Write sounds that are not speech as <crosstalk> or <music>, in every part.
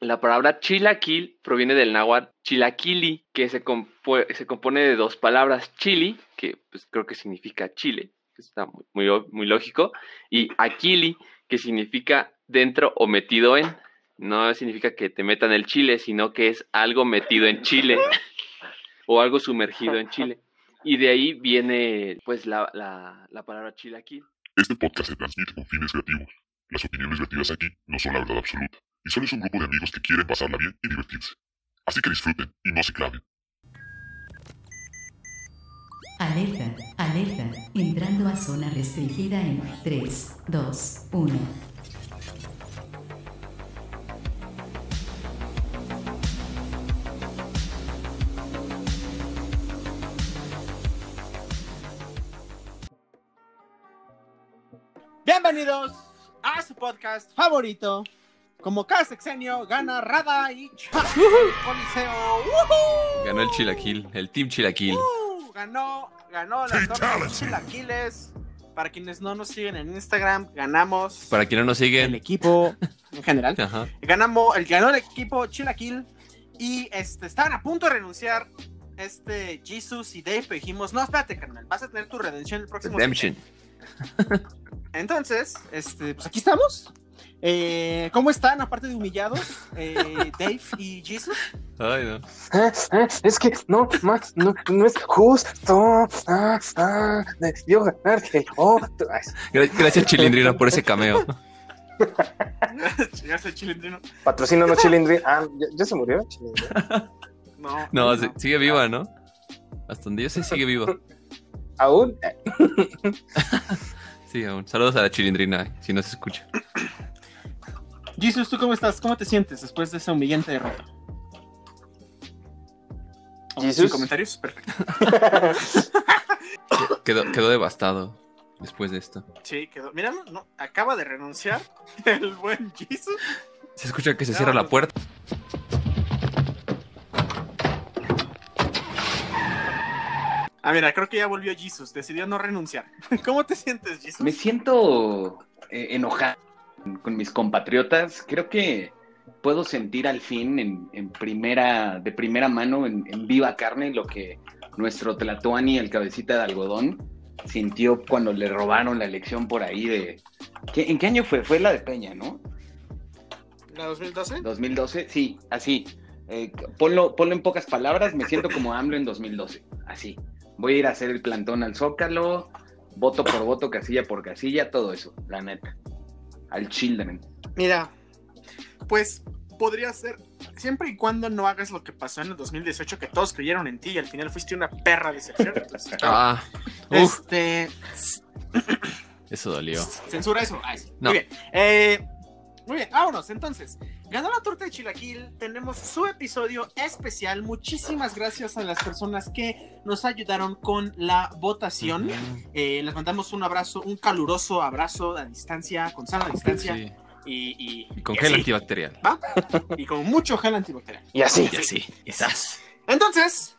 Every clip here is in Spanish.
La palabra chilaquil proviene del náhuatl chilaquili, que se, se compone de dos palabras, chili, que pues creo que significa chile, que está muy, muy, lógico, y aquili, que significa dentro o metido en. No significa que te metan el chile, sino que es algo metido en Chile o algo sumergido en Chile. Y de ahí viene pues la, la, la palabra chilaquil. Este podcast se transmite con fines creativos. Las opiniones vertidas aquí no son la verdad absoluta, y solo es un grupo de amigos que quieren pasarla bien y divertirse. Así que disfruten y no se claven. Alerta, alerta, entrando a zona restringida en 3, 2, 1. Bienvenidos a su podcast favorito. Como cada sexenio gana Rada y Coliseo. Ganó el Chilaquil, el Team Chilaquil. Uh, ganó, ganó la torre de Chilaquiles. Para quienes no nos siguen en Instagram, ganamos. Para quienes no nos siguen. El equipo en general. <laughs> Ganamos, el, ganó el equipo Chilaquil. Y este, estaban a punto de renunciar este Jesus y Dave. dijimos, no, espérate, carnal, vas a tener tu redención el próximo. Redemption. <laughs> Entonces, este, pues aquí estamos. Eh, ¿Cómo están, aparte de humillados, eh, Dave y Jesus? Ay, no. Ah, es que no, Max, no, no es justo. Ah, ah, debió ganar el otro. Gracias, Chilindrino, por ese cameo. <laughs> Gracias, Chilindrino. Patrocino no Chilindrino. Ah, ¿ya, se murió Chilindrino? No, no, no. sigue viva, ¿no? Hasta donde yo sé, sigue viva. ¿Aún? <laughs> sí, aún. Saludos a la chilindrina, si no se escucha. Jesus, ¿tú cómo estás? ¿Cómo te sientes después de esa humillante derrota? ¿Jesus? comentarios? Perfecto. quedó, quedó devastado después de esto. Sí, quedó. Míralo, no, acaba de renunciar <laughs> el buen Jesus. Se escucha que se cierra la puerta. Ah, mira, creo que ya volvió Jesus. Decidió no renunciar. <laughs> ¿Cómo te sientes, Jesus? Me siento eh, enojado con mis compatriotas. Creo que puedo sentir al fin en, primera, de primera mano, en, viva carne, lo que nuestro Tlatuani, el cabecita de algodón, sintió cuando le robaron la elección por ahí de... ¿En qué año fue? Fue la de Peña, ¿no? ¿La 2012? 2012, sí, así. Eh, ponlo, ponlo en pocas palabras, me siento como AMLO en 2012, así voy a ir a hacer el plantón al Zócalo, voto por voto, casilla por casilla, todo eso, la neta. Al children. Mira, pues podría ser, siempre y cuando no hagas lo que pasó en el 2018, que todos creyeron en ti y al final fuiste una perra decepción. Entonces, <laughs> ah, este. Eso dolió. Censura eso. Muy bien. Eh, muy bien, vámonos. Entonces, ganó la torta de Chilaquil. Tenemos su episodio especial. Muchísimas gracias a las personas que nos ayudaron con la votación. Eh, les mandamos un abrazo, un caluroso abrazo a distancia, con sana distancia. Y, con gel antibacterial. Y con mucho gel antibacterial. Y así. Y así. Quizás. Entonces,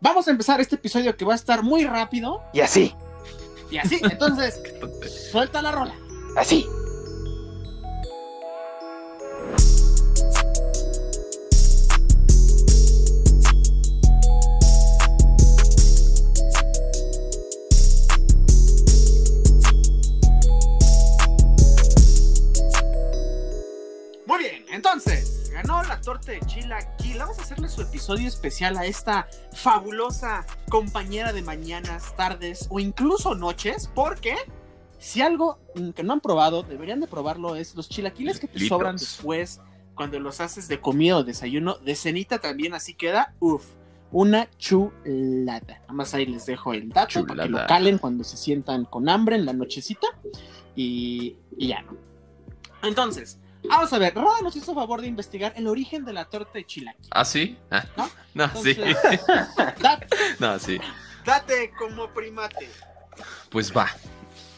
vamos a empezar este episodio que va a estar muy rápido. Y así. Y así. Entonces, <laughs> suelta la rola. Así. Ganó la torta de Chilaquil. Vamos a hacerle su episodio especial a esta fabulosa compañera de mañanas, tardes o incluso noches, porque si algo que no han probado, deberían de probarlo, es los chilaquiles que te sobran después cuando los haces de comida o desayuno, de cenita también así queda, uff, una chulada. Nada más ahí les dejo el dato para que lo calen cuando se sientan con hambre en la nochecita y, y ya. Entonces, Vamos a ver, Roda nos hizo favor de investigar el origen de la torta de chilaquil. ¿Ah, sí? Ah. ¿No? <laughs> No, sí. <laughs> date, no, sí. Date como primate. Pues va.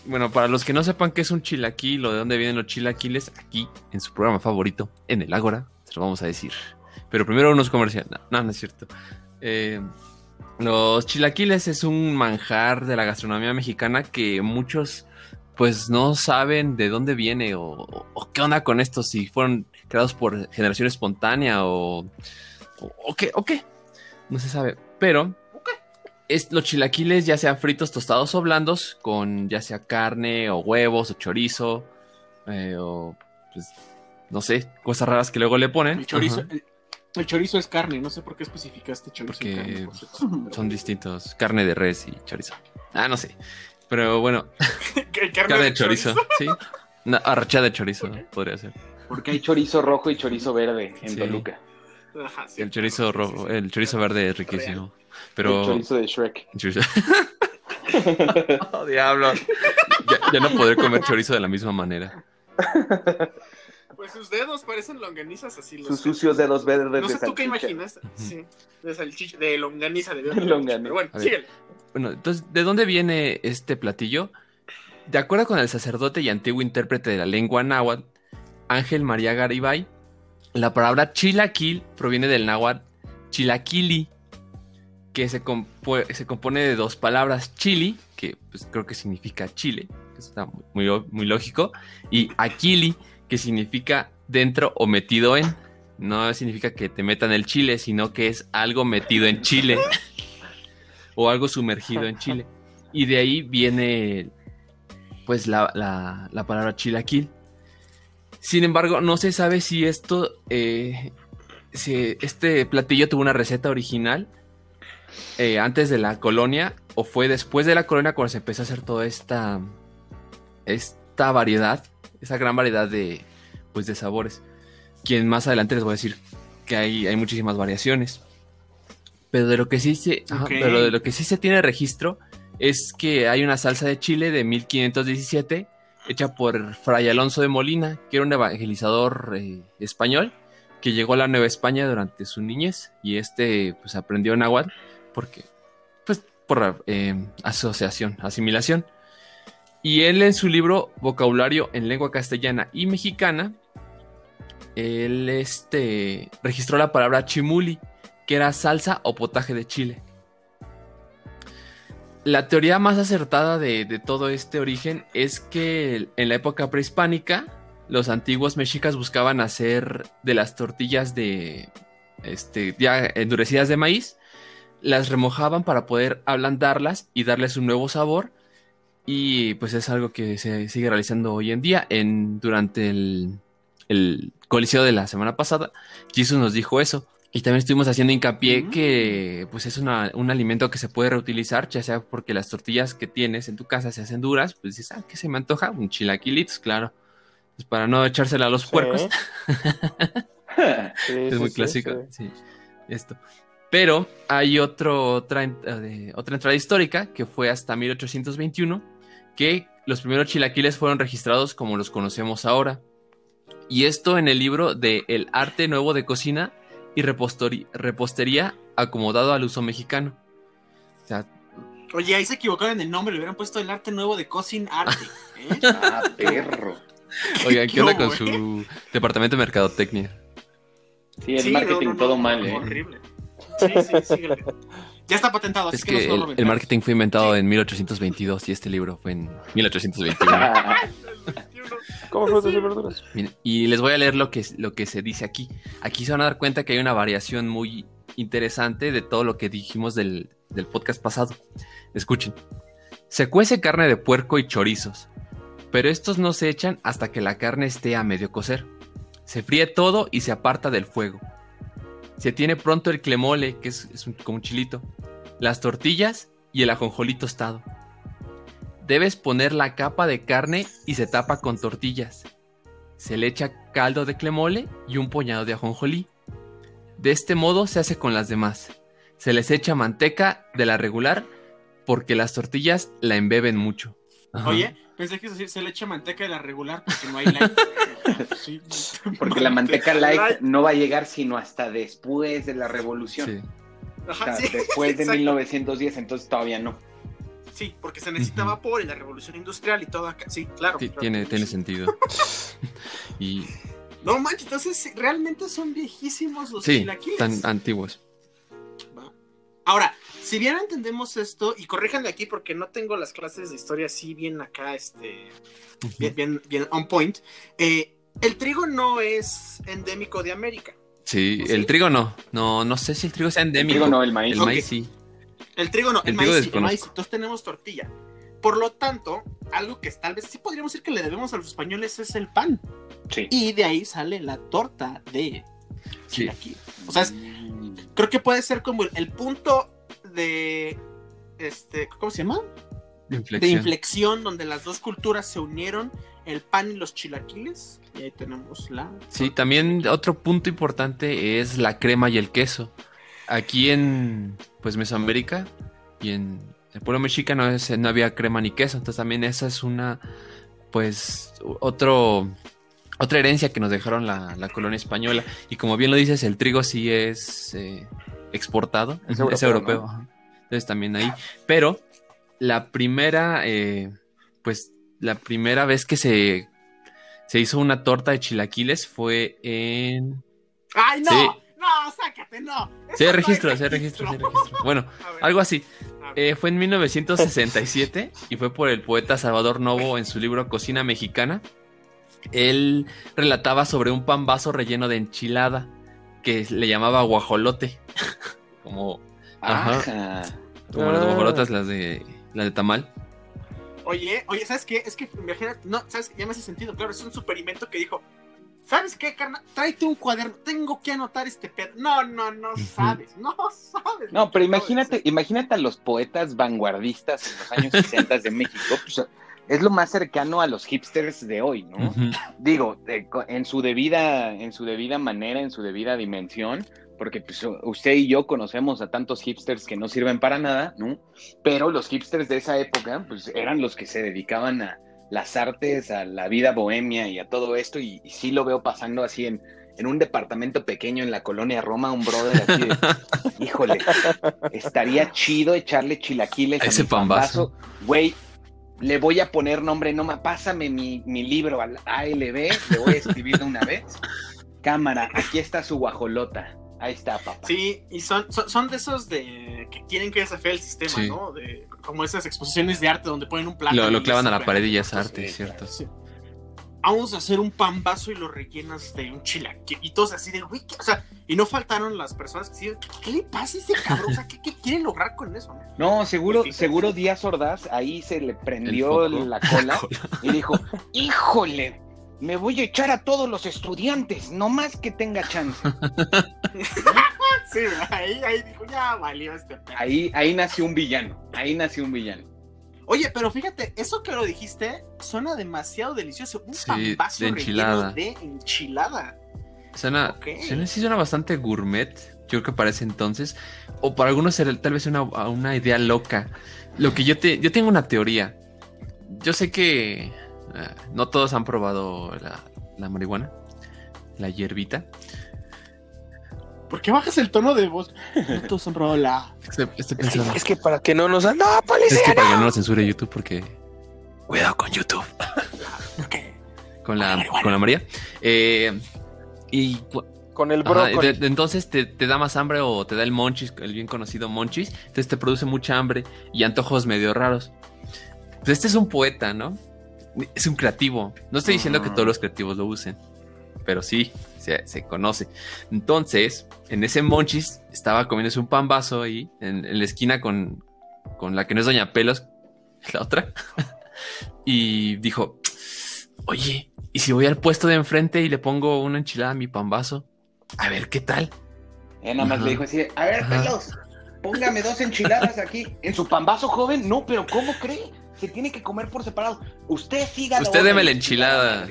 Bueno, para los que no sepan qué es un chilaquil o de dónde vienen los chilaquiles, aquí en su programa favorito, en el Ágora, se lo vamos a decir. Pero primero unos comerciales. No, no, es cierto. Eh, los chilaquiles es un manjar de la gastronomía mexicana que muchos pues no saben de dónde viene o, qué onda con esto, si fueron creados por generación espontánea o, o, o qué, o qué, no se sabe, pero es, los chilaquiles ya sean fritos, tostados o blandos, con ya sea carne o huevos o chorizo, eh, o pues, no sé, cosas raras que luego le ponen. El chorizo, Ajá, el, el chorizo es carne, no sé por qué especificaste chorizo y carne. por cierto, pero Son distintos, carne de res y chorizo. Ah, no sé. Pero bueno, bueno. <laughs> ¿Qué- carne de chorizo, sí. Una arrachada de chorizo podría ser. Porque hay chorizo rojo y chorizo verde en Sí. Toluca. Ajá, sí. El chorizo rojo, el chorizo verde es riquísimo. Pero. El chorizo de Shrek. Chorizo- <laughs> <laughs> oh, diablo. Ya, ya no podré comer chorizo de la misma manera. Pues sus dedos parecen longanizas así. Los Sus sucios dedos verdes No de sé tú qué imaginas. Sí, de salchicha, de longaniza, de <laughs> Longaniza. Pero bueno, A ver. síguele. Bueno, entonces, ¿de dónde viene este platillo? De acuerdo con el sacerdote y antiguo intérprete de la lengua náhuatl, Ángel María Garibay, la palabra chilaquil proviene del náhuatl chilaquili, que se, compu- se compone de dos palabras, chili, que pues, creo que significa chile, que está muy, muy, muy lógico, y aquili, que significa dentro o metido en. No significa que te metan el chile, sino que es algo metido en chile o algo sumergido en chile. Y de ahí viene pues la, la- la palabra chilaquil. Sin embargo, no se sabe si esto, eh, si este platillo tuvo una receta original eh, antes de la colonia o fue después de la colonia cuando se empezó a hacer toda esta, esta variedad, esa gran variedad de, pues, de sabores. Quien más adelante les voy a decir que hay, hay muchísimas variaciones. Pero de lo que sí se, ajá, pero de lo que sí se tiene registro es que hay una salsa de chile de 1517 hecha por Fray Alonso de Molina, que era un evangelizador eh, español que llegó a la Nueva España durante su niñez y este pues aprendió náhuatl porque pues por eh, asociación, asimilación. Y él en su libro Vocabulario en lengua castellana y mexicana él este registró la palabra chimuli, que era salsa o potaje de chile. La teoría más acertada de, de todo este origen es que en la época prehispánica los antiguos mexicas buscaban hacer de las tortillas de este, ya endurecidas de maíz, las remojaban para poder ablandarlas y darles un nuevo sabor. Y pues es algo que se sigue realizando hoy en día. En, durante el, el coliseo de la semana pasada, Jesus nos dijo eso. Y también estuvimos haciendo hincapié Mm. que pues es una- un alimento que se puede reutilizar, ya sea porque las tortillas que tienes en tu casa se hacen duras, pues dices, ah, ¿qué se me antoja? Un chilaquilitos, claro. Pues para no echársela a los Sí. puercos. <laughs> <laughs> Sí, es sí, muy clásico. sí. Esto. Pero hay otro, otra, eh, otra entrada histórica que fue hasta 1821, que los primeros chilaquiles fueron registrados como los conocemos ahora. Y esto en el libro de El arte nuevo de cocina y repostería acomodado al uso mexicano. O sea, Oye, ahí se equivocaron en el nombre, le hubieran puesto el arte nuevo de Cousin Arte. ¿eh? <laughs> Ah, perro. oigan, <laughs> ¿qué onda ¿Qué con su departamento de mercadotecnia? Sí, el Sí, marketing no, no, todo no, mal, ¿eh? Horrible. Sí, sí, síguele. Ya está patentado, así Es que, el, el marketing fue inventado en 1822 y este libro fue en 1821. Como frutas y verduras. Y les voy a leer lo que, lo que se dice aquí. Aquí se van a dar cuenta que hay una variación muy interesante de todo lo que dijimos del, del podcast pasado. Escuchen. Se cuece carne de puerco y chorizos, pero estos no se echan hasta que la carne esté a medio cocer. Se fríe todo y se aparta del fuego. Se tiene pronto el clemole, que es, un- como un chilito, las tortillas y el ajonjolí tostado. Debes poner la capa de carne y se tapa con tortillas. Se le echa caldo de clemole y un puñado de ajonjolí. De este modo se hace con las demás. Se les echa manteca de la regular porque las tortillas la embeben mucho. Oye, pensé que decir se le echa manteca de la regular porque no hay light. <laughs> Sí. Porque la manteca light no va a llegar sino hasta después de la revolución. Sí. O Ajá, sea, sí, después de exacto. 1910, entonces todavía no. Sí, porque se necesita vapor y la revolución industrial y todo acá. Sí, claro. Sí, claro. tiene, tiene sentido. <laughs> y No manches, entonces realmente son viejísimos los sí, chilaquiles. tan antiguos. Ahora, si bien entendemos esto, y corríjanme aquí porque no tengo las clases de historia así bien acá, este, bien, bien, bien on point, eh, El trigo no es endémico de América. Sí, ¿Sí? el trigo no. No, no sé si el trigo sea El endémico. trigo no, el maíz. El Ok. maíz sí. El trigo no, el, El maíz, trigo sí, el maíz. Entonces tenemos tortilla. Por lo tanto, algo que tal vez sí podríamos decir que le debemos a los españoles es el pan. Sí. Y de ahí sale la torta de Sí. chilaquil. O sea, es- creo que puede ser como el, el punto de este, ¿cómo se llama? De Inflexión. inflexión donde las dos culturas se unieron, el pan y los chilaquiles. Y ahí tenemos la Sí, también otro punto importante es la crema y el queso. Aquí en pues Mesoamérica y en el pueblo mexicano no había crema ni queso, entonces también esa es una pues otro otra herencia que nos dejaron la, la colonia española y como bien lo dices el trigo sí es eh, exportado, Es es europeo, entonces también ahí, pero la primera eh, pues la primera vez que se se hizo una torta de chilaquiles fue en ¡Ay, no! Sí. ¡No, sácate, no! No registro, hay registro, sí, hay registro. Bueno, <laughs> algo así. Eh, fue en 1967 y fue por el poeta Salvador Novo en su libro Cocina Mexicana. Él relataba sobre un pan vaso relleno de enchilada que le llamaba guajolote. <laughs> Como, Ajá. Ajá. como las Ah. guajolotas, las de, las de tamal. Oye, oye, ¿sabes qué? Es que, imagínate, no, ¿sabes qué? Ya me hace sentido, claro, es un superimento que dijo, ¿sabes qué, carnal? Tráete un cuaderno, tengo que anotar este pedo. No, no, no sabes, no sabes. No, pero imagínate, imagínate a los poetas vanguardistas en los años 60 de México. Pues, es lo más cercano a los hipsters de hoy, ¿no? Digo, de- en su debida, en su debida manera, en su debida dimensión, porque pues, usted y yo conocemos a tantos hipsters que no sirven para nada, ¿no? Pero los hipsters de esa época, pues eran los que se dedicaban a las artes, a la vida bohemia y a todo esto, y, y sí lo veo pasando así en, en un departamento pequeño en la colonia Roma, un brother así de, <laughs> híjole, estaría chido echarle chilaquiles a Ese mi pambazo. Güey, le voy a poner nombre, no ma, pásame mi, mi libro al ALB, le voy a escribir de una vez. Cámara, aquí está su guajolota. Ahí está, papá. Sí, y son, son, son de esos de que tienen que desafiar el sistema, Sí. ¿no? De, como esas exposiciones de arte donde ponen un plátano. Lo, clavan a la pared y ya es arte, sí, cierto. sí. Vamos a hacer un pan vaso y lo rellenas de un chilaquil. Y todos así de, güey, ¿qué? o sea, y no faltaron las personas que decían, ¿qué, qué le pasa a ese cabrón? O sea, ¿qué, qué quiere lograr con eso? no? No, seguro, Fíjate. seguro Díaz Ordaz ahí se le prendió <laughs> la cola y dijo, híjole, me voy a echar a todos los estudiantes, no más que tenga chance. <laughs> Sí, ahí, ahí dijo, ya valió este pedo. Ahí, ahí nació un villano, ahí nació un villano. Oye, pero fíjate, eso que lo dijiste suena demasiado delicioso. Un Sí, de enchilada. relleno de enchilada. Suena, Ok. suena- sí suena bastante gourmet, yo creo que para ese entonces. O para algunos era tal vez una, una idea loca. Lo que yo te, yo tengo una teoría. Yo sé que eh, no todos han probado la, la marihuana, la hierbita. ¿Por qué bajas el tono de voz? La. Estoy, estoy Es que, es para que no nos... ¡No, Es policía! que para que no! no lo censure YouTube porque... Cuidado con YouTube. <laughs> ¿Qué? Con la, con la María. Eh, y Con el Ajá, brócoli. de- entonces te, te da más hambre o te da el monchis, el bien conocido monchis. Entonces te produce mucha hambre y antojos medio raros. Pues este es un poeta, ¿no? Es un creativo. No estoy diciendo que todos los creativos lo usen, pero sí, se, se conoce. Entonces, en ese monchis estaba comiéndose un pan vaso ahí en, en la esquina con, con la que no es Doña Pelos, <laughs> la otra. <laughs> y dijo, oye, ¿y si voy al puesto de enfrente y le pongo una enchilada a mi pan vaso? A ver, ¿qué tal? Ella nada más Ajá. le dijo así, a ver, Ajá. pelos, póngame dos enchiladas aquí. ¿En su pambazo, joven? No, pero ¿cómo cree? Se tiene que comer por separado. Usted siga Usted deme la enchilada.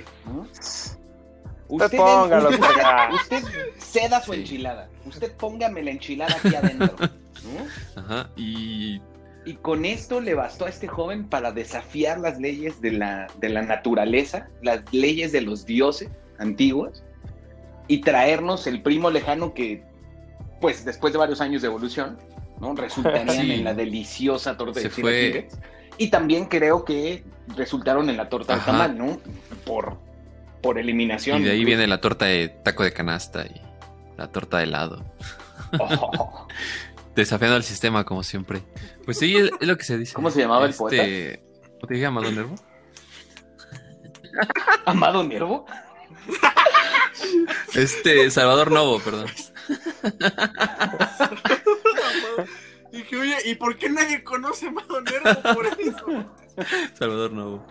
Usted, póngalo, usted, <laughs> usted ceda su Sí. enchilada. Usted póngame la enchilada aquí adentro. <laughs> ¿no? Ajá, y Y con esto le bastó a este joven para desafiar las leyes de la, de la naturaleza, las leyes de los dioses antiguos, y traernos el primo lejano que, pues después de varios años de evolución, ¿no? resultarían <laughs> Sí. en la deliciosa torta Se de fue-. Y también creo que resultaron en la torta Ajá. de tamal, ¿no? Por, por eliminación. Y de ahí incluso. viene la torta de taco de canasta y la torta de helado. Oh. <laughs> Desafiando al sistema, como siempre. Pues sí, es, es lo que se dice. ¿Cómo se llamaba el poeta? ¿Cómo te dije, Amado Nervo? <laughs> Amado Nervo. <laughs> Este, Salvador Novo, perdón. Dije, oye, ¿y por qué nadie conoce a Amado Nervo por eso? Salvador Novo.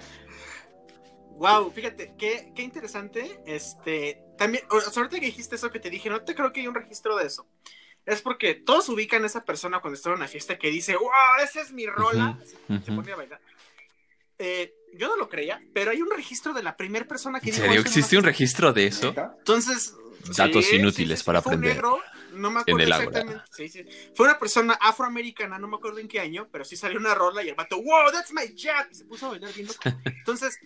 Wow, fíjate, qué, qué interesante. Este, también, o sea, ahorita que dijiste eso que te dije, no te creo que hay un registro de eso. Es porque todos ubican a esa persona cuando está en una fiesta que dice, wow, esa es mi rola. Ujú, Así, Se pone a bailar. Eh, yo no lo creía, pero hay un registro de la primera persona que ¿En dijo serio en existe una un registro de eso? Entonces. Datos sí, inútiles sí, sí, para fue un aprender negro, no me acuerdo en el ágora. exactamente. Sí, sí. Fue una persona afroamericana, no me acuerdo en qué año, pero sí salió una rola y el vato, wow, that's my jam. Y se puso a bailar bien loco. <laughs> Entonces,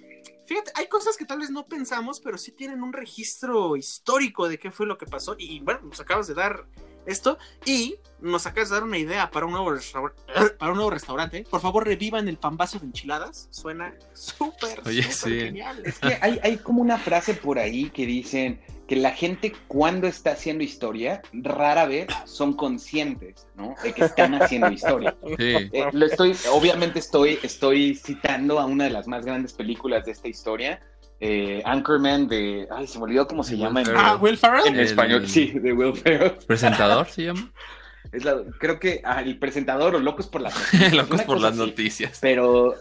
fíjate, hay cosas que tal vez no pensamos, pero sí tienen un registro histórico de qué fue lo que pasó. Y bueno, nos acabas de dar esto y nos acabas de dar una idea para un nuevo, restaur- para un nuevo restaurante. Por favor, revivan el pambazo de enchiladas. Suena súper, Oye, súper sí. genial. Es que hay, hay como una frase por ahí que dicen que la gente cuando está haciendo historia, rara vez son conscientes, ¿no? De que están haciendo historia. <laughs> Sí. Eh, lo estoy, obviamente estoy, estoy citando a una de las más grandes películas de esta historia, eh, Anchorman de, ay, se me olvidó cómo se Will llama en, Ferrell. Ah, Will Ferrell. en El- español, sí, de Will Ferrell. <laughs> ¿Presentador se llama? <laughs> Es la- creo que ah, el presentador o Locos por las <laughs> noticias. Locos por las así. noticias. Pero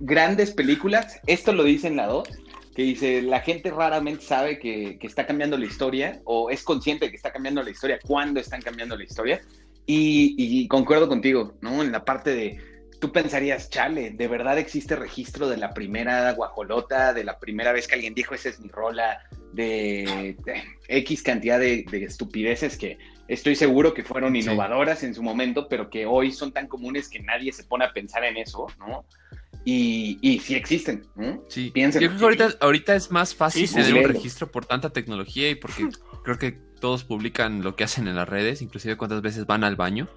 grandes películas, esto lo dice en la 2, que dice, la gente raramente sabe que, que está cambiando la historia o es consciente de que está cambiando la historia cuando están cambiando la historia. Y, y concuerdo contigo, ¿no? En la parte de, tú pensarías, chale, ¿de verdad existe registro de la primera guajolota, de la primera vez que alguien dijo, esa es mi rola, de, de X cantidad de, de estupideces que estoy seguro que fueron Sí. innovadoras en su momento, pero que hoy son tan comunes que nadie se pone a pensar en eso, ¿no? Y, y sí existen, ¿no? Sí. Piensen. Yo creo que ahorita, ahorita es más fácil Sí, tener un registro por tanta tecnología y porque creo que todos publican lo que hacen en las redes, inclusive cuántas veces van al baño.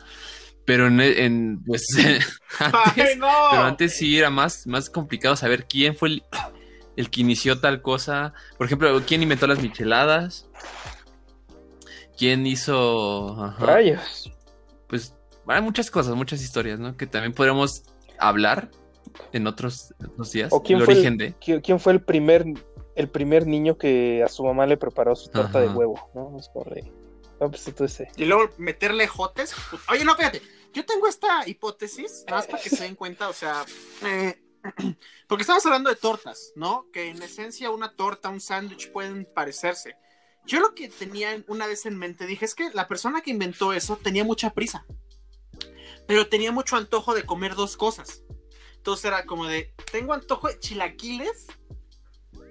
Pero en, en, pues <laughs> antes, ¡Ay, no! pero antes sí era más, más complicado saber quién fue el, el que inició tal cosa. Por ejemplo, quién inventó las micheladas. ¿Quién hizo? ajá, Rayos. Pues hay muchas cosas, muchas historias, ¿no? Que también podríamos hablar en otros, en otros días. ¿O quién el fue origen el, de. quién fue el primer el primer niño que a su mamá le preparó su torta de huevo? ¿no? Es por ahí. No, pues tú ese. Y luego meterle jotes. Oye, no, fíjate. Yo tengo esta hipótesis, nada más para que se den cuenta, o sea, eh, <clears throat> porque estamos hablando de tortas, ¿no? Que en esencia una torta, un sándwich pueden parecerse. Yo lo que tenía una vez en mente, dije, es que la persona que inventó eso tenía mucha prisa, pero tenía mucho antojo de comer dos cosas. Entonces era como de, tengo antojo de chilaquiles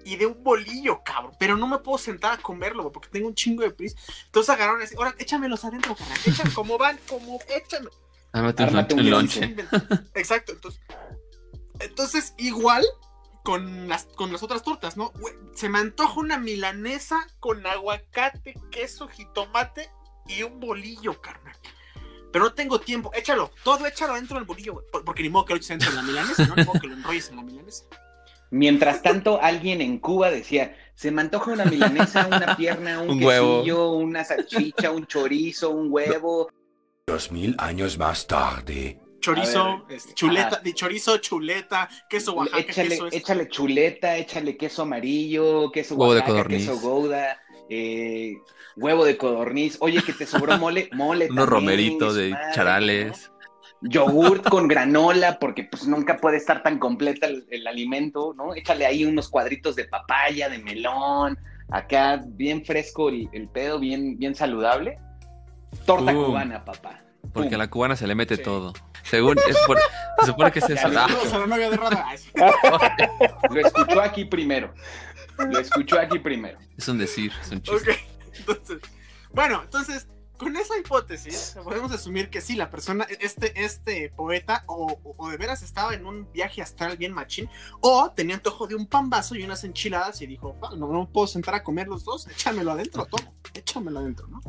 y de un bolillo, cabrón, pero no me puedo sentar a comerlo porque tengo un chingo de prisa. Entonces agarraron así, ahora échamelos adentro, carnal. Échame, como van, como échame. Ármate un, lonche. Exacto, entonces. Entonces, igual con las, con las otras tortas, ¿no? Se me antoja una milanesa con aguacate, queso, jitomate y un bolillo, carnal. Pero no tengo tiempo. Échalo, todo échalo dentro del bolillo, güey. por- Porque ni modo que lo eches dentro de la milanesa, ¿no? Ni modo que lo enrolles en la milanesa. Mientras tanto, alguien en Cuba decía, se me antoja una milanesa, una pierna, un, Un huevo. quesillo, una salchicha, un chorizo, un huevo. Dos mil años más tarde. Chorizo, ver, este, chuleta, ajá. de chorizo, chuleta, queso Oaxaca, échale, queso échale chuleta, échale queso amarillo, queso Huevo de Oaxaca, codorniz. queso gouda, eh, huevo de codorniz. Oye, que te sobró mole, <laughs> mole Unos también, romeritos de madre, charales. ¿no? Yogurt con granola, porque pues nunca puede estar tan completa el, el alimento, ¿no? Échale ahí unos cuadritos de papaya, de melón, acá bien fresco el, el pedo, bien, bien saludable. Torta Pum. cubana, papá. Porque Pum. a la cubana se le mete Sí. todo. Según, es por- se supone que es eso. Ah. <laughs> Lo escuchó aquí primero. Lo escuchó aquí primero. es un decir, es un chiste. Ok, entonces, bueno, entonces, con esa hipótesis, podemos asumir que sí, la persona, este, este poeta, o, o- de veras estaba en un viaje astral bien machín, o tenía antojo de un pambazo y unas enchiladas y dijo, "Ah, no, no puedo sentar a comer los dos, échamelo adentro, todo, échamelo adentro, ¿no?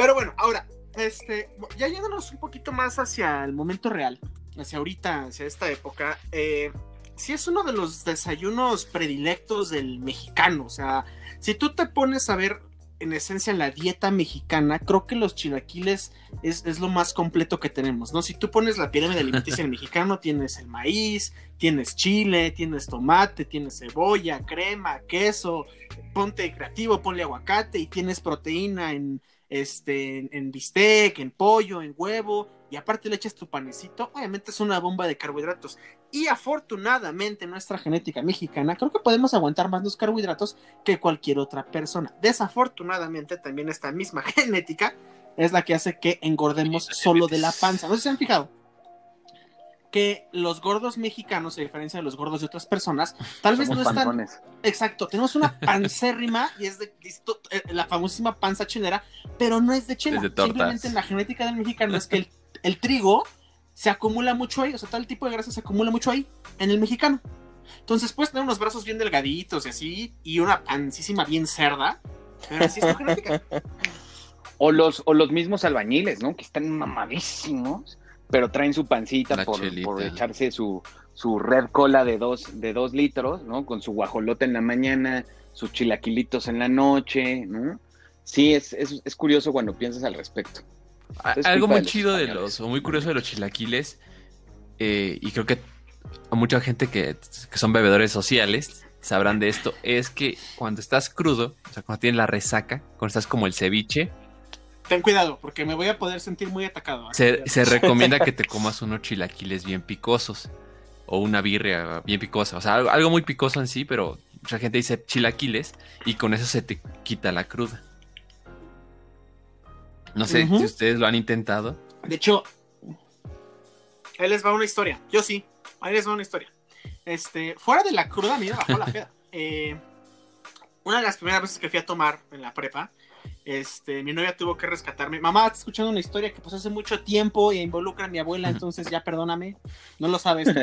Pero bueno, ahora, este, ya yéndonos un poquito más hacia el momento real, hacia ahorita, hacia esta época, eh, sí es uno de los desayunos predilectos del mexicano, o sea, si tú te pones a ver en esencia en la dieta mexicana, creo que los chilaquiles es, es lo más completo que tenemos, ¿no? Si tú pones la pirámide alimenticia del mexicano, <laughs> tienes el maíz, tienes chile, tienes tomate, tienes cebolla, crema, queso, ponte creativo, ponle aguacate y tienes proteína en, este, en, en bistec, en pollo, en huevo, y aparte le echas tu panecito, obviamente es una bomba de carbohidratos. Y afortunadamente nuestra genética mexicana, creo que podemos aguantar más los carbohidratos que cualquier otra persona. Desafortunadamente también esta misma <laughs> genética es la que hace que engordemos solo de la panza. No se han fijado que los gordos mexicanos, a diferencia de los gordos de otras personas, tal vez Somos no están. Exacto, tenemos una <laughs> pancérrima y es de disto- eh, la famosísima panza chelera, pero no es de chela. Es de. Simplemente en la genética del mexicano es que el, el trigo se acumula mucho ahí, o sea, tal tipo de grasa se acumula mucho ahí, en el mexicano. Entonces puedes tener unos brazos bien delgaditos y así, y una pancísima bien cerda, pero así es tu genética. <laughs> O los, o los mismos albañiles, ¿no? Que están mamadísimos, pero traen su pancita por, por echarse su, su red cola de dos, de dos litros, ¿no? Con su guajolote en la mañana, sus chilaquilitos en la noche, ¿no? Sí, es, es, es curioso cuando piensas al respecto. Algo muy de chido de los, o muy curioso de los chilaquiles, eh, y creo que a mucha gente que, que son bebedores sociales sabrán de esto, es que cuando estás crudo, o sea, cuando tienes la resaca, cuando estás como el ceviche, Ten cuidado, porque me voy a poder sentir muy atacado. ¿eh? se, se recomienda que te comas unos chilaquiles bien picosos, o una birria bien picosa, o sea, algo, algo muy picoso en sí, pero mucha gente dice chilaquiles, y con eso se te quita la cruda. No sé si ustedes lo han intentado. De hecho, ahí les va una historia. Yo sí, ahí les va una historia. Este, fuera de la cruda, mira, bajó la <laughs> peda. Eh, una de las primeras veces que fui a tomar en la prepa, este, mi novia tuvo que rescatarme. Mamá, estoy escuchando una historia que pasó hace mucho tiempo y involucra a mi abuela, entonces ya perdóname. No lo sabes. <laughs>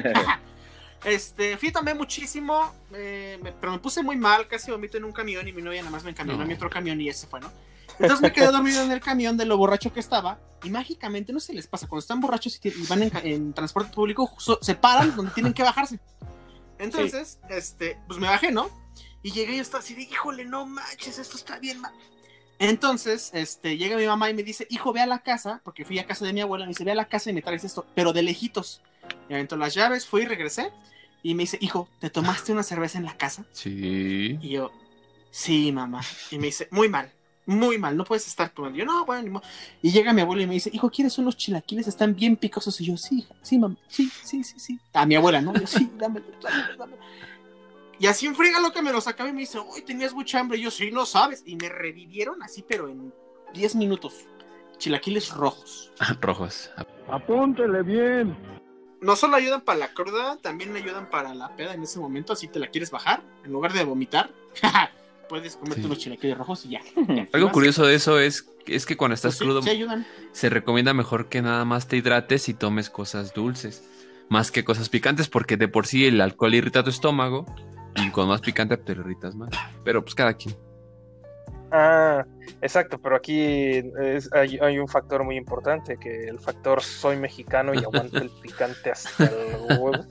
Este, fui tomé muchísimo, eh, me- pero me puse muy mal, casi vomito en un camión y mi novia nada más me encaminó a mi No. otro camión y ese fue, ¿no? Entonces me quedé dormido en el camión de lo borracho que estaba y mágicamente, no si les pasa, cuando están borrachos y, van en, en transporte público, so- se paran donde tienen que bajarse. Entonces, este, pues me bajé, ¿no? Y llegué y estaba así de, híjole, no manches, esto está bien mal. Entonces, este, llega mi mamá y me dice, hijo, ve a la casa, porque fui a casa de mi abuela, me dice, ve a la casa y me traes esto, pero de lejitos. Me aventó las llaves, fui y regresé. Y me dice, hijo, ¿te tomaste una cerveza en la casa? Sí. Y yo, sí, mamá. Y me dice, muy mal, muy mal, no puedes estar tomando. Y yo, no, bueno, ni modo". Y llega mi abuela y me dice, hijo, ¿quieres unos chilaquiles? Están bien picosos. Y yo, sí, hija, sí, mamá, sí, sí, sí, sí. A mi abuela, ¿no? Y yo, sí, dámelo, dámelo, dámelo". Y así en friega lo que me los acabé y me dice, uy, tenías mucha hambre. Y yo, sí, no sabes. Y me revivieron así, pero en 10 minutos. Chilaquiles rojos. Rojos. Apúntele bien. No solo ayudan para la cruda, también ayudan para la peda en ese momento. Si te la quieres bajar, en lugar de vomitar, <laughs> puedes comerte Sí. unos chilaquiles rojos y ya. <laughs> Algo curioso de eso es, es que cuando estás Pues sí, crudo sí ayudan. se recomienda mejor que nada más te hidrates y tomes cosas dulces, más que cosas picantes, porque de por sí el alcohol irrita tu estómago y con más picante te irritas más. Pero pues cada quien. Ah, exacto, pero aquí es- hay, hay un factor muy importante, que el factor soy mexicano y aguanto el picante hasta el huevo.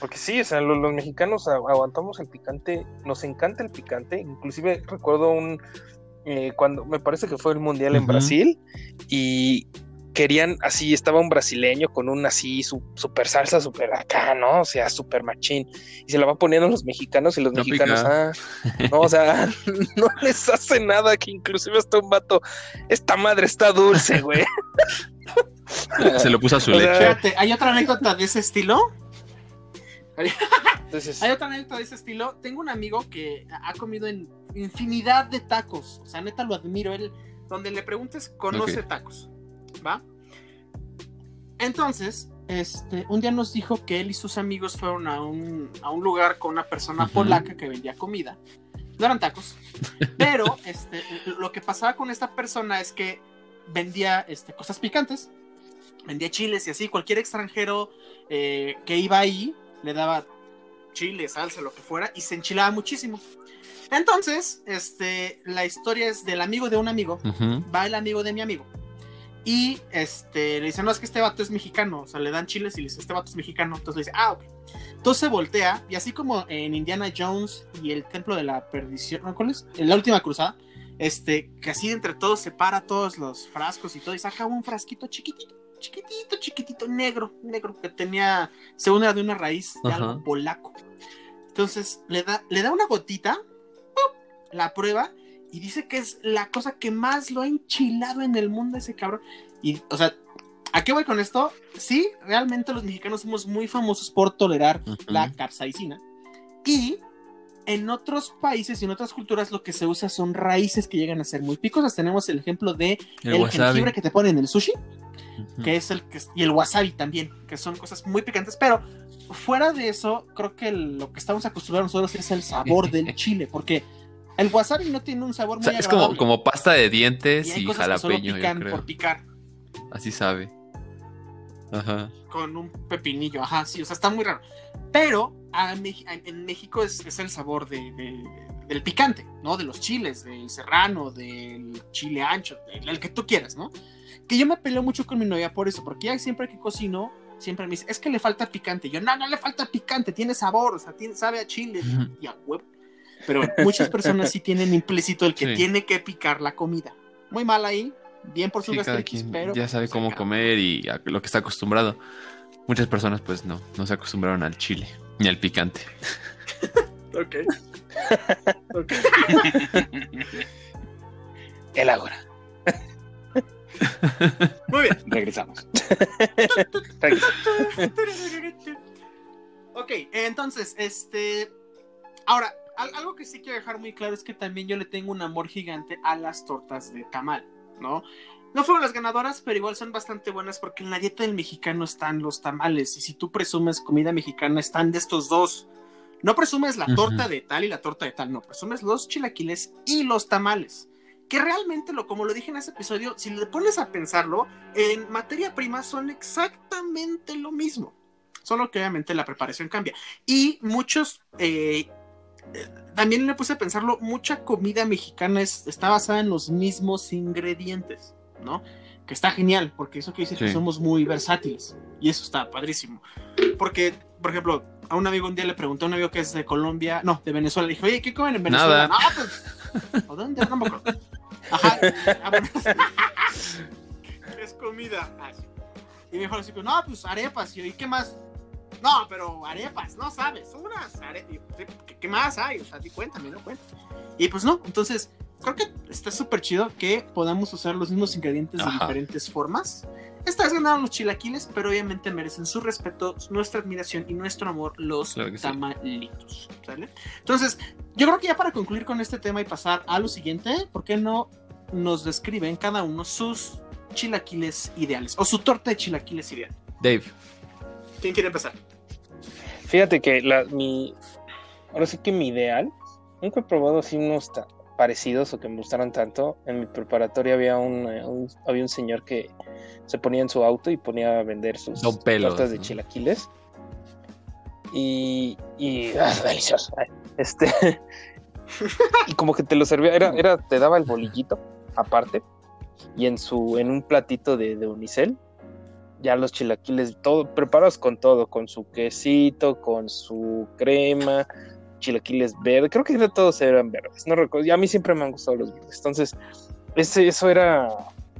Porque sí, o sea, lo- los, mexicanos agu- aguantamos el picante, nos encanta el picante, inclusive recuerdo un, eh, cuando me parece que fue el mundial en. Brasil y querían así, estaba un brasileño con un así su, super salsa, super acá, ¿no? O sea, super machín. Y se la va poniendo los mexicanos y los No mexicanos, pica. ah, no, o sea, <laughs> no les hace nada que inclusive hasta un vato, esta madre está dulce, güey. <laughs> Se lo puso a su O leche. Fíjate, hay otra anécdota de ese estilo. Entonces, Hay otra anécdota de ese estilo. Tengo un amigo que ha comido en infinidad de tacos. O sea, neta lo admiro. Él, donde le preguntes, conoce tacos. ¿Va? Entonces, este, un día nos dijo que él y sus amigos fueron a un, a un lugar con una persona polaca que vendía comida. No eran tacos. <laughs> Pero este, lo que pasaba con esta persona es que vendía este, cosas picantes. Vendía chiles y así. Cualquier extranjero eh, que iba ahí le daba chile, salsa, lo que fuera, y se enchilaba muchísimo. Entonces, este, la historia es del amigo de un amigo, va el amigo de mi amigo, y este, le dice, no, es que este vato es mexicano, o sea, le dan chiles y le dice, este vato es mexicano, entonces le dice, ah, ok. Entonces se voltea, y así como en Indiana Jones y el Templo de la Perdición, ¿no? ¿cuál es? En la última cruzada, este, que así entre todos separa todos los frascos y todo, y saca un frasquito chiquitito, chiquitito, chiquitito, negro, negro, que tenía, según era de una raíz de Ajá. algo polaco. Entonces le da, le da una gotita, ¡pum! la prueba, y dice que es la cosa que más lo ha enchilado en el mundo ese cabrón. Y, o sea, ¿a qué voy con esto? Sí, realmente los mexicanos somos muy famosos por tolerar Ujú. la capsaicina. Y en otros países y en otras culturas lo que se usa son raíces que llegan a ser muy picosas. Tenemos el ejemplo de El el, jengibre que te ponen en el sushi, Ujú. que es el que y el wasabi también, que son cosas muy picantes, pero fuera de eso, creo que lo que estamos acostumbrados nosotros es el sabor del <laughs> chile, porque el wasabi no tiene un sabor O muy sea, es como, agradable. como pasta de y dientes hay y, cosas que solo jalapeño, yo pican creo. por picar Así sabe. Ajá. con un pepinillo, ajá, sí, o sea, está muy raro. Pero a Mex- a- en México es, es el sabor de, de- del picante, ¿no? De los chiles, del serrano, del chile ancho, del el que tú quieras, ¿no? Que yo me peleo mucho con mi novia por eso, porque siempre que cocino, siempre me dice, es que le falta picante. Yo, no, no le falta picante, tiene sabor, o sea, tiene, sabe a chile y a huevo. Pero <laughs> muchas personas sí tienen implícito el que Sí. tiene que picar la comida. Muy mal ahí, bien por su Sí, gastritis, pero... ya sabe pues, cómo comer y a lo que está acostumbrado. Muchas personas, pues no, no se acostumbraron al chile ni al picante. <laughs> Ok. <laughs> Ok. El ahora. Muy bien. Regresamos. ok, entonces, este. Ahora, al- algo que sí quiero dejar muy claro es que también yo le tengo un amor gigante a las tortas de tamal, ¿no? No fueron las ganadoras, pero igual son bastante buenas porque en la dieta del mexicano están los tamales. Y si tú presumes comida mexicana, están de estos dos. No presumes la torta de tal y la torta de tal, no, presumes los chilaquiles y los tamales. Que realmente, lo, como lo dije en ese episodio, si le pones a pensarlo, en materia prima son exactamente lo mismo. Solo que obviamente la preparación cambia. Y muchos, eh, también le puse a pensarlo, mucha comida mexicana es- está basada en los mismos ingredientes, ¿no? Que está genial, porque eso quiere decir que somos muy versátiles. Y eso está padrísimo. Porque, por ejemplo, a un amigo un día le pregunté a un amigo que es de Colombia, no, de Venezuela, le dije, oye, ¿qué comen en Venezuela? Nada. No, pues, ¿o dónde? No me acuerdo. Ajá, ah, bueno. ¿Qué <laughs> es comida? Ah. Y me dijo así, no, pues arepas. Y yo, ¿y qué más? No, pero arepas, no sabes, unas arepas. ¿Qué, qué más hay? O sea, di cuéntame, no cuéntame. Y pues no, entonces, creo que está súper chido que podamos usar los mismos ingredientes de diferentes formas. Esta vez ganaron los chilaquiles, pero obviamente merecen su respeto, nuestra admiración y nuestro amor los Claro que sí. tamalitos. ¿sale? Entonces, yo creo que ya para concluir con este tema y pasar a lo siguiente, ¿por qué no nos describen cada uno sus chilaquiles ideales o su torta de chilaquiles ideal? Dave. ¿Quién quiere empezar? Fíjate que la, mi. Ahora sí que mi ideal. Nunca he probado así unos tan parecidos o que me gustaran tanto. En mi preparatoria había un, eh, un- había un señor que se ponía en su auto y ponía a vender sus Pelos, tortas de ¿no? chilaquiles. Y. y ah, delicioso. Este. <laughs> y como que te lo servía, era, era, te daba el bolillito aparte. Y en su, en un platito de, de unicel, ya los chilaquiles, todo, preparados con todo, con su quesito, con su crema, chilaquiles verdes, creo que todos eran verdes, no recuerdo, y a mí siempre me han gustado los verdes, entonces, ese, eso era,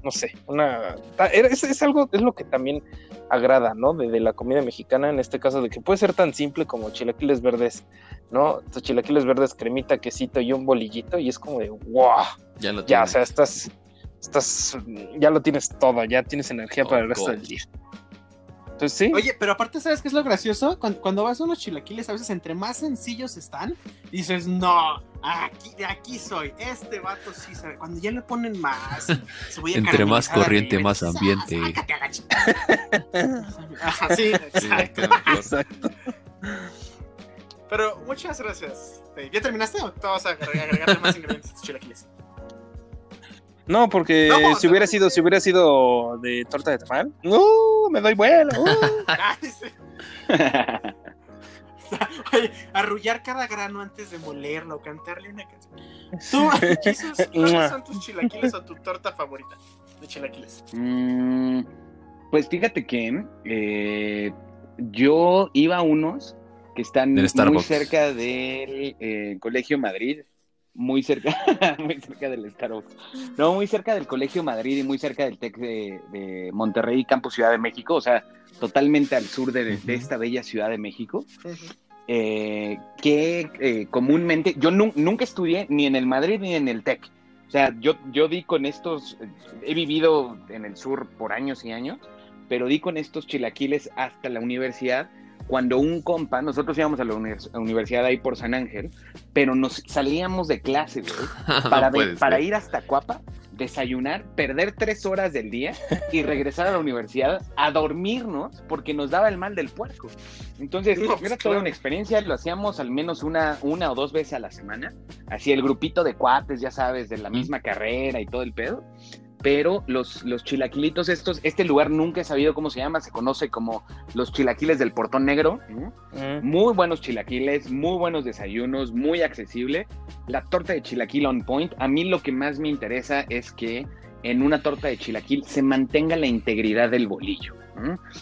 no sé, una, era- es, es algo, es lo que también agrada, ¿no? De, de la comida mexicana, en este caso, de que puede ser tan simple como chilaquiles verdes, ¿no? Tus chilaquiles verdes, cremita, quesito y un bolillito, y es como de, wow, Ya lo ya, o sea, estás, estás, ya lo tienes todo, ya tienes energía para el resto del día. Entonces, sí, Oye, pero aparte, ¿sabes qué es lo gracioso? Cuando, cuando vas a unos chilaquiles, a veces entre más sencillos están, dices, no, aquí, de aquí soy, este vato sí sabe. Cuando ya le ponen más, <laughs> cebolla Entre más corriente, arriba, más ambiente. "Ah, sácate a la chingada". Ajá, sí, exacto. exacto. Pero muchas gracias. Dave. ¿Ya terminaste o te vas a agregar, agregarle más ingredientes a tus chilaquiles? No, porque No, si no. hubiera sido, si hubiera sido de torta de tamal, no, me doy vuelo. <laughs> uh. <laughs> Oye, arrullar cada grano antes de molerlo, cantarle una canción. Tú, Jesus, ¿cuáles <laughs> son tus chilaquiles o tu torta favorita de chilaquiles? Mm, pues fíjate que eh, yo iba a unos que están muy cerca del eh, Colegio Madrid muy cerca, <laughs> muy cerca del Starbucks. No, muy cerca del Colegio Madrid y muy cerca del TEC de, de Monterrey, Campus Ciudad de México, o sea, totalmente al sur de, de esta bella Ciudad de México. eh, que eh, comúnmente, yo nu- nunca estudié ni en el Madrid ni en el TEC. O sea, yo, yo di con estos, he vivido en el sur por años y años, pero di con estos chilaquiles hasta la universidad, cuando un compa, nosotros íbamos a la univers- universidad ahí por San Ángel, pero nos salíamos de clase, güey, <laughs> para, ir hasta Cuapa, desayunar, perder tres horas del día y regresar a la universidad a dormirnos porque nos daba el mal del puerco. Entonces, No, pues, era claro. toda una experiencia, lo hacíamos al menos una, una o dos veces a la semana, así el grupito de cuates, ya sabes, de la misma carrera y todo el pedo. Pero los, los chilaquilitos estos, este lugar nunca he sabido cómo se llama, se conoce como los chilaquiles del Portón Negro. Mm. Muy buenos chilaquiles, muy buenos desayunos, muy accesible. La torta de chilaquil on point. A mí lo que más me interesa es que en una torta de chilaquil se mantenga la integridad del bolillo.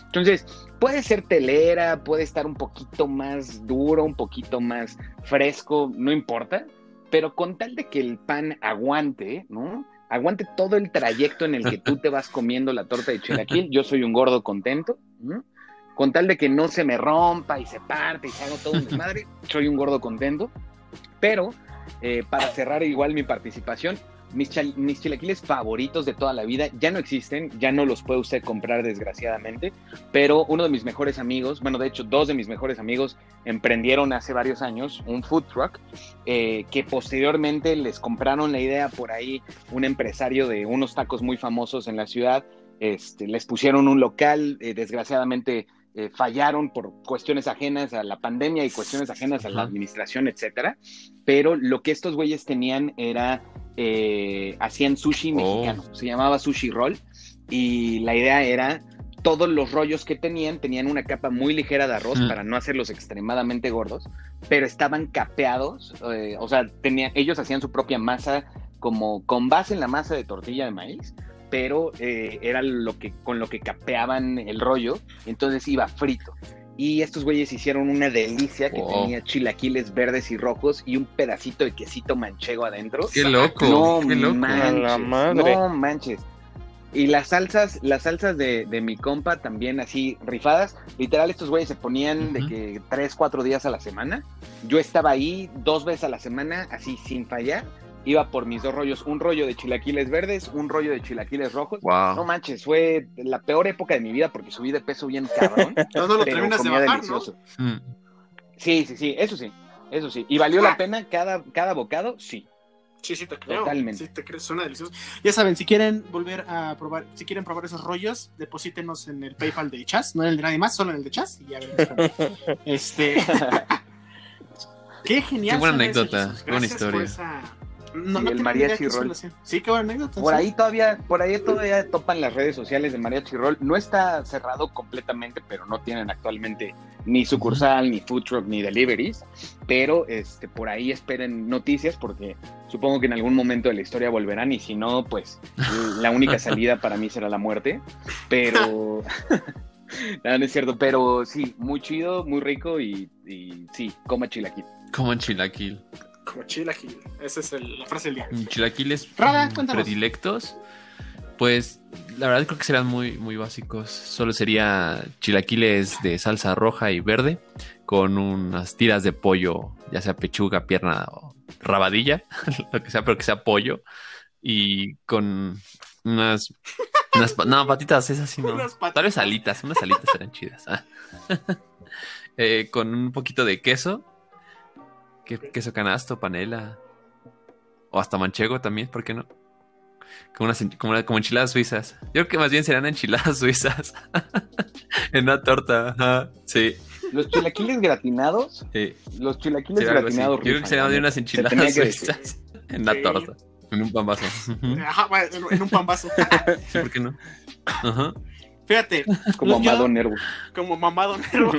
Entonces, puede ser telera, puede estar un poquito más duro, un poquito más fresco, no importa. Pero con tal de que el pan aguante, ¿no? Aguante todo el trayecto en el que tú te vas comiendo la torta de chilaquil. Yo soy un gordo contento. con tal de que no se me rompa y se parte y se haga todo un desmadre, soy un gordo contento. Pero eh, para cerrar igual mi participación, mis, mis chilaquiles favoritos de toda la vida ya no existen, ya no los puede usted comprar desgraciadamente, pero uno de mis mejores amigos, bueno, de hecho dos de mis mejores amigos emprendieron hace varios años un food truck eh, que posteriormente les compraron la idea por ahí un empresario de unos tacos muy famosos en la ciudad, este, les pusieron un local, eh, desgraciadamente eh, fallaron por cuestiones ajenas a la pandemia y cuestiones ajenas a la administración, etcétera. Pero lo que estos güeyes tenían era eh, hacían sushi Oh. mexicano, se llamaba sushi roll y la idea era todos los rollos que tenían tenían una capa muy ligera de arroz Mm. para no hacerlos extremadamente gordos, pero estaban capeados, eh, o sea, tenían, ellos hacían su propia masa como con base en la masa de tortilla de maíz, pero eh, era lo que con lo que capeaban el rollo, entonces iba frito. Y estos güeyes hicieron una delicia que Wow. tenía chilaquiles verdes y rojos y un pedacito de quesito manchego adentro. Qué loco, No qué loco. manches, la madre. no manches. Y las salsas, las salsas de, de mi compa también así rifadas. Literal, estos güeyes se ponían de que tres, cuatro días a la semana. Yo estaba ahí dos veces a la semana, así sin fallar. Iba por mis dos rollos, un rollo de chilaquiles verdes, un rollo de chilaquiles rojos. Wow. No manches, fue la peor época de mi vida porque subí de peso bien cabrón. <laughs> No, no lo terminas de bajar, delicioso. Mm. Sí, sí, sí, eso sí, eso sí. ¿Y valió la pena cada, cada bocado? Sí. Sí, sí te creo. Totalmente. Sí te creo, suena delicioso. Ya saben, si quieren volver a probar, si quieren probar esos rollos, deposítenos en el PayPal de Chas, no en el de nadie más, solo en el de Chas y ya veremos. <laughs> Este. <laughs> Qué genial. Qué buena anécdota, buena Gracias por historia. esa- No, Y no el mariachi roll. Sí, qué buena anécdota. Por sí. ahí todavía, por ahí todavía topan las redes sociales de Mariachi Roll. No está cerrado completamente, pero no tienen actualmente ni sucursal, ni food truck, ni deliveries. Pero este, por ahí esperen noticias porque supongo que en algún momento de la historia volverán y si no, pues la única <laughs> salida para mí será la muerte. Pero <laughs> no, no es cierto, pero sí, muy chido, muy rico y, y sí, coma chilaquil. Como en chilaquil. Como chilaquil. Esa es el- la frase del día. Mm, Chilaquiles Rada, mm, predilectos. Pues la verdad creo que serán muy, muy básicos. Solo sería chilaquiles de salsa roja y verde con unas tiras de pollo, ya sea pechuga, pierna o rabadilla, <laughs> lo que sea, pero que sea pollo. Y con unas, no, patitas, esas sí no. Tal vez alitas, unas alitas serán chidas. <laughs> Eh, con un poquito de queso. Que- queso canasto, panela. O hasta manchego también, ¿por qué no? Como, unas como, como enchiladas suizas. Yo creo que más bien serán enchiladas <laughs> suizas. <laughs> en una torta. ajá, Sí. Los chilaquiles gratinados, sí. los chilaquiles algo así. Yo gratinados. creo que serían de unas enchiladas suizas. <laughs> En la Sí. torta. En un pambazo. Ajá, en, un pambazo. Sí, ¿por qué no? Ajá. Fíjate, Como yo- Amado Nervo. como mamado negro.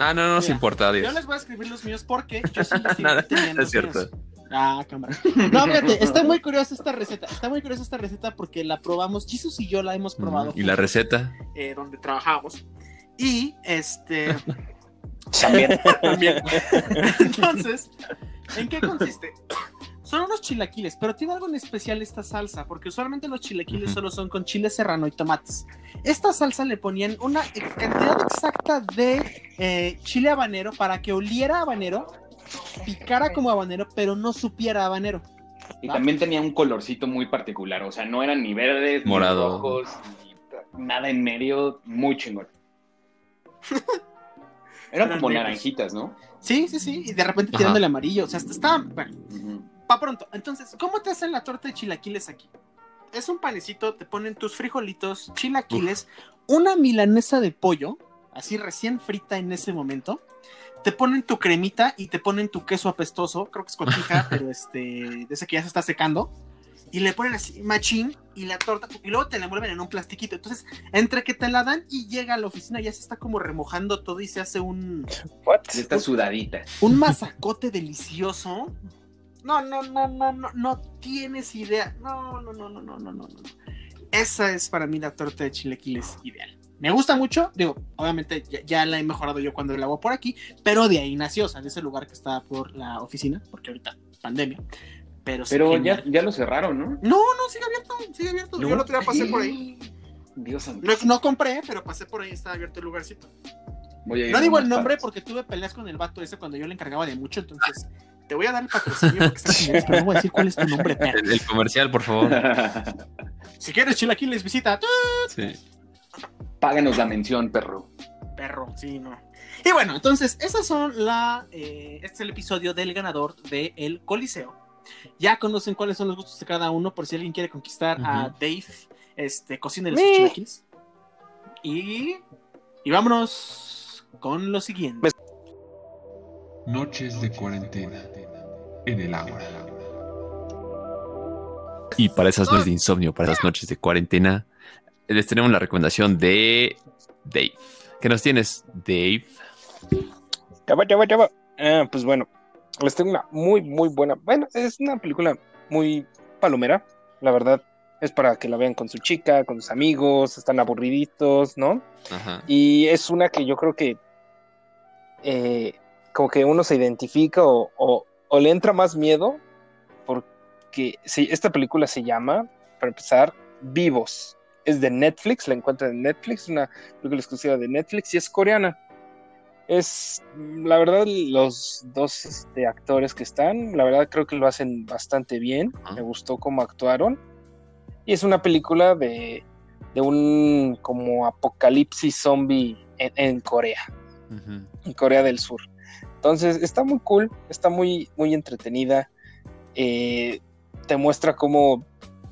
Ah, no, no nos importa, Yo les voy a escribir los míos porque yo sí <laughs> investigué Nada, los es cierto. míos. Ah, cámara. <laughs> No, fíjate, está muy curiosa esta receta. Está muy curiosa esta receta porque la probamos. Jesus y yo la hemos probado. Y la receta. eh, donde trabajamos. Y este También. <laughs> también. Entonces, ¿En qué consiste? Son unos chilaquiles, pero tiene algo en especial esta salsa, porque usualmente los chilaquiles solo son con chile serrano y tomates. Esta salsa le ponían una cantidad exacta de eh, chile habanero para que oliera habanero, picara como habanero, pero no supiera a habanero. Y también tenía un colorcito muy particular, o sea, no eran ni verdes, Morado. ni rojos, ni nada en medio, muy chingón. <laughs> Eran Eran como negros. naranjitas, ¿no? Sí, sí, sí, y de repente Ajá. tirando el amarillo, o sea, hasta está, bueno. Pa' pronto. Entonces, ¿cómo te hacen la torta de chilaquiles aquí? Es un panecito, te ponen tus frijolitos, chilaquiles, una milanesa de pollo, así recién frita en ese momento. Te ponen tu cremita y te ponen tu queso apestoso, creo que es cotija, <laughs> pero este, de ese que ya se está secando. Y le ponen así machín y la torta, y luego te la envuelven en un plastiquito. Entonces, entre que te la dan y llega a la oficina, ya se está como remojando todo y se hace un, What? De estas sudaditas. un mazacote delicioso. No, no, no, no, no, no tienes idea. No, no, no, no, no, no, no, no. Esa es para mí la torta de chilequiles ideal. Me gusta mucho, digo, obviamente ya, ya la he mejorado yo cuando la hago por aquí, pero de ahí nació, o sea, de ese lugar que está por la oficina, porque ahorita pandemia. Pero, sí, Pero genial. ya, ya lo cerraron, ¿no? No, no, sigue abierto, sigue abierto. Yo el otro pasé por ahí. <laughs> Dios santo. No, no compré, pero pasé por ahí, estaba abierto el lugarcito. Voy a ir No digo el nombre porque tuve peleas con el vato ese cuando yo le encargaba de mucho, entonces te voy a dar el patrocinio porque está pero no voy a decir cuál es tu nombre, perro. El, el comercial, por favor. <laughs> Si quieres chilaquiles, visita. Sí. Páganos la mención, perro. Perro, sí, no. Y bueno, entonces, esas son la. eh, este es el episodio del ganador de El Coliseo. Ya conocen cuáles son los gustos de cada uno, por si alguien quiere conquistar a. Dave, este, cocina de los chilaquiles. Y. Y vámonos con lo siguiente. Noches de cuarentena en el agua. Y para esas noches de insomnio, para esas noches de cuarentena, les tenemos la recomendación de Dave. ¿Qué nos tienes, Dave? Ya va, ya va, ya va. Ah, pues bueno, les tengo una muy, muy buena. Bueno, es una película muy palomera, la verdad. Es para que la vean con su chica, con sus amigos, están aburriditos, ¿no? Ajá. Y es una que yo creo que eh, como que uno se identifica o, o- o le entra más miedo porque sí, esta película se llama, para empezar, Vivos. Es de Netflix, la encuentran en Netflix, una película exclusiva de Netflix y es coreana. Es, la verdad, los dos este, actores que están, la verdad creo que lo hacen bastante bien. Me gustó cómo actuaron. Y es una película de, de un como apocalipsis zombie en, en Corea, en Corea del Sur. Entonces está muy cool, está muy, muy entretenida. Eh, te muestra cómo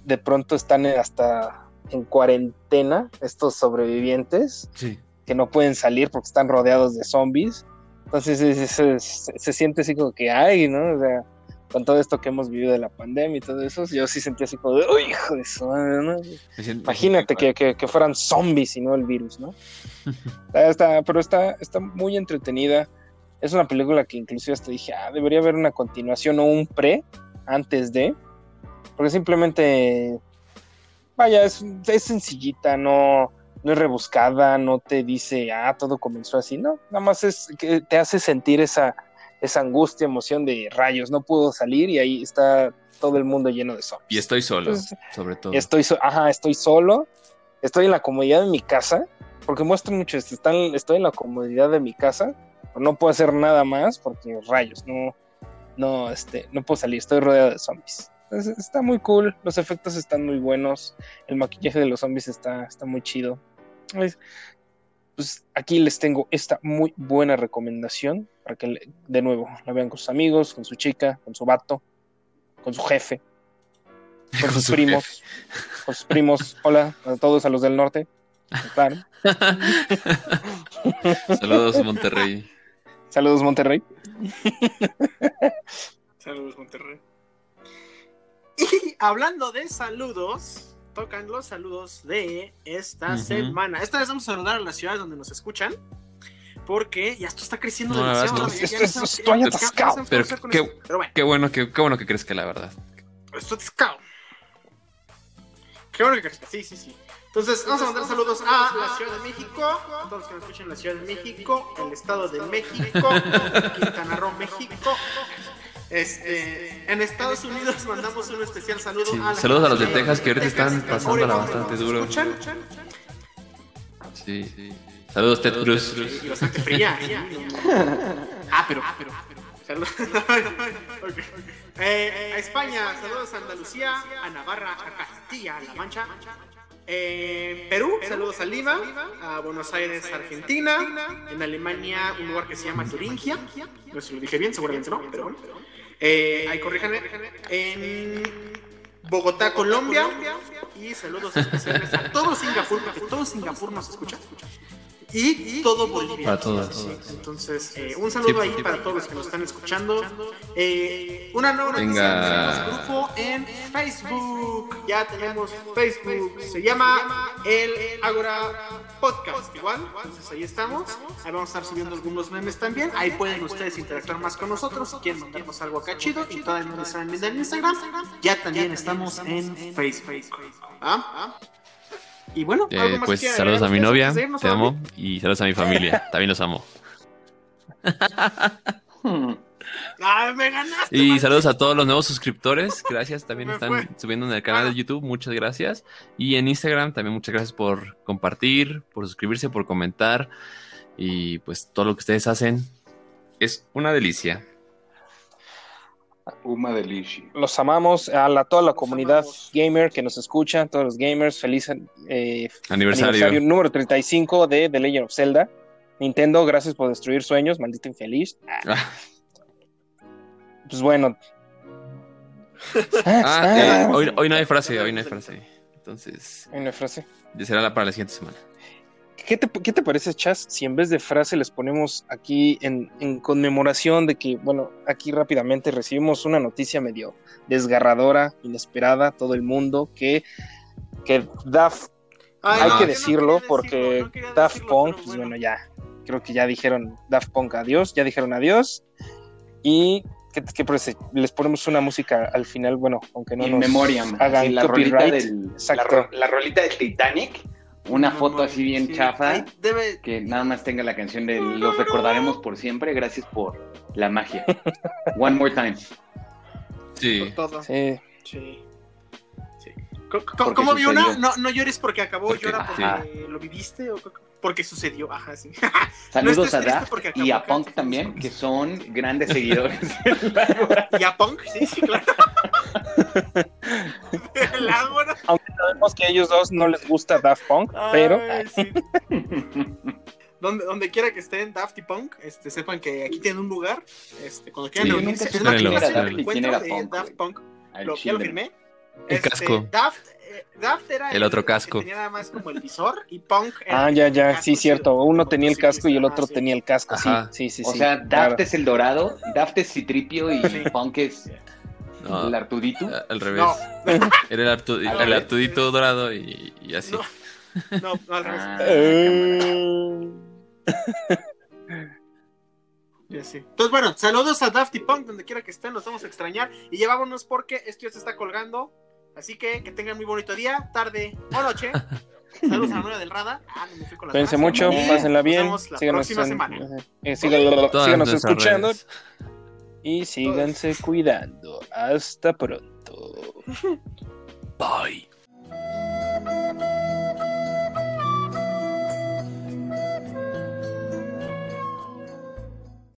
de pronto están hasta en cuarentena estos sobrevivientes Sí. que no pueden salir porque están rodeados de zombies. Entonces es- es- es- se siente así como que, ay, ¿no? O sea, con todo esto que hemos vivido de la pandemia y todo eso, yo sí sentí así como de, uy, hijo de su madre, ¿no? Siento- Imagínate que, que- que fueran zombies y no el virus, ¿no? <laughs> Está- está- pero está, está muy entretenida. Es una película que inclusive hasta dije, ah, debería haber una continuación o un pre antes de. Porque simplemente, vaya, es, es sencillita, no, no es rebuscada, no te dice, ah, todo comenzó así, no. Nada más es que te hace sentir esa, esa angustia, emoción de rayos, no puedo salir y ahí está todo el mundo lleno de zombies. Y estoy solo, sobre todo. Estoy, so- ajá, estoy solo, estoy en la comodidad de mi casa, porque muestran mucho esto, están, estoy en la comodidad de mi casa, no puedo hacer nada más porque rayos, no, no, este, no puedo salir, estoy rodeado de zombies. Entonces, está muy cool, los efectos están muy buenos, el maquillaje de los zombies está, está muy chido. Es- Pues aquí les tengo esta muy buena recomendación para que de nuevo la vean con sus amigos, con su chica, con su vato, con su jefe, con sus su primos, con sus primos. Hola a todos a los del norte. Claro. <laughs> Saludos, Monterrey. Saludos, Monterrey. <laughs> Saludos, Monterrey. Y hablando de saludos, tocan los saludos de esta semana. Esta vez vamos a saludar a las ciudades donde nos escuchan. Porque ya esto está creciendo No, demasiado. ya- ya esto- estoy ya atascado. qué Pero. Pero bueno, Qué bueno que, qué bueno que crezca, la verdad. estoy atascado. Qué bueno que crezca. Sí, sí, sí. Entonces, vamos a mandar saludos a la Ciudad de México, a todos los que nos escuchan en la Ciudad de México, el Estado de México, Quintana Roo, México. Este, en Estados Unidos mandamos un especial saludo Sí, a la saludos a los de Texas que ahorita están pasándola bastante ¿nos duro. escuchan? Sí, sí. Saludos, Ted Cruz. Y bastante fría. Ah, pero, ah, pero, pero. Saludos. Eh, a España, saludos a Andalucía, a Navarra, a Castilla, a La Mancha. Eh, Perú, saludos a Lima, a Buenos Aires, Argentina. En Alemania, un lugar que se llama Turingia. No sé si lo dije bien, seguramente no, pero bueno. Eh, ahí. En Bogotá, Colombia. Y saludos especiales a todo Singapur, porque todo Singapur nos escucha. Y todo Bolivia. Para todas. Sí, entonces, eh, un saludo Sí, ahí sí. para todos los que nos están escuchando. Eh, una nueva noticia, Venga. tenemos grupo en Facebook. Ya tenemos Facebook. Se llama El Agora Podcast. Igual, entonces ahí estamos. Ahí vamos a estar subiendo algunos memes también. Ahí pueden ustedes interactuar más con nosotros. Si quieren mandarnos algo acá chido y todavía no les saben bien en Instagram, ya también estamos en Facebook. ¿Ah? Y bueno, Eh, ¿algo más pues que saludos a mi novia, te amo. Y saludos a mi familia, <laughs> también los amo. <laughs> ¡Ah, me ganaste! Y saludos a todos los nuevos suscriptores. Gracias, también <laughs> Me están fue. subiendo en el canal de YouTube. Muchas gracias. Y en Instagram también muchas gracias por compartir, por suscribirse, por comentar. Y pues todo lo que ustedes hacen es una delicia. Uma delicia. Los amamos a la, toda la comunidad gamer que nos escucha, todos los gamers, feliz eh, Aniversario. número 35 de The Legend of Zelda. Nintendo, gracias por destruir sueños, maldito infeliz. Ah, Pues bueno. ah, Ah, eh, hoy, hoy no hay frase, hoy no hay frase. Entonces, Hay una frase. será la para la siguiente semana. ¿Qué te, qué te parece, Chas, si en vez de frase les ponemos aquí en, en conmemoración de que, bueno, aquí rápidamente recibimos una noticia medio desgarradora, inesperada, todo el mundo, que, que Daft, Ay, hay no, que no decirlo, porque decirlo, no Daft decirlo, Punk, pero pues bueno. bueno, ya, creo que ya dijeron Daft Punk adiós, ya dijeron adiós, y ¿qué, qué parece? Les ponemos una música al final, bueno, aunque no In nos memoriam. hagan la rolita del, la, la rolita del Titanic. Una No, foto así bien sí, chafa. Debe, Que nada más tenga la canción de Los recordaremos por siempre. Gracias por la magia. One more time. Sí. por todo. Sí, Sí. Porque ¿Cómo vi una? No, no llores porque acabó, Porque- llora porque ajá. lo viviste o porque sucedió. Ajá, sí. <laughs> Saludos a Daft y a Punk también, que son grandes seguidores. <laughs> y a Punk, sí, sí, claro. El ágora. aunque sabemos que a ellos dos no les gusta Daft Punk, pero Ay, sí. <laughs> Donde, donde quiera que estén Daft y Punk, este, sepan que aquí tienen un lugar. Este, cuando quieran Sí, reunirse, es la primera que encuentro de Punk, Daft. Punk. Lo- ya lo firmé. El Este, casco. Daft, eh, Daft era El otro que casco. tenía nada más como el visor y Punk era Ah, el ya, ya, sí, cierto. Uno tenía el casco y el otro ah, sí. tenía el casco, sí, sí, sí. O sí, sea, Daft claro. es el dorado, Daft es Citripio y Sí. Punk es No, el Artudito. al revés. No, <laughs> Era el, artu- Al el revés. artudito dorado y, y así. no, no, no, al revés. Ah, Eh, <laughs> Ya sí. Entonces, bueno, saludos a Daft y Punk, donde quiera que estén, los vamos a extrañar. Y ya vámonos porque esto ya se está colgando. Así que que tengan muy bonito día, tarde o noche. Saludos a la novia del Rada. Ah, no me fui con la Cuídense mucho, Eh, pásenla nos bien. vemos la Síganos, próxima en- semana. eh, síganos, escuchando redes. Y síganse cuidando. Hasta pronto. <laughs> Bye.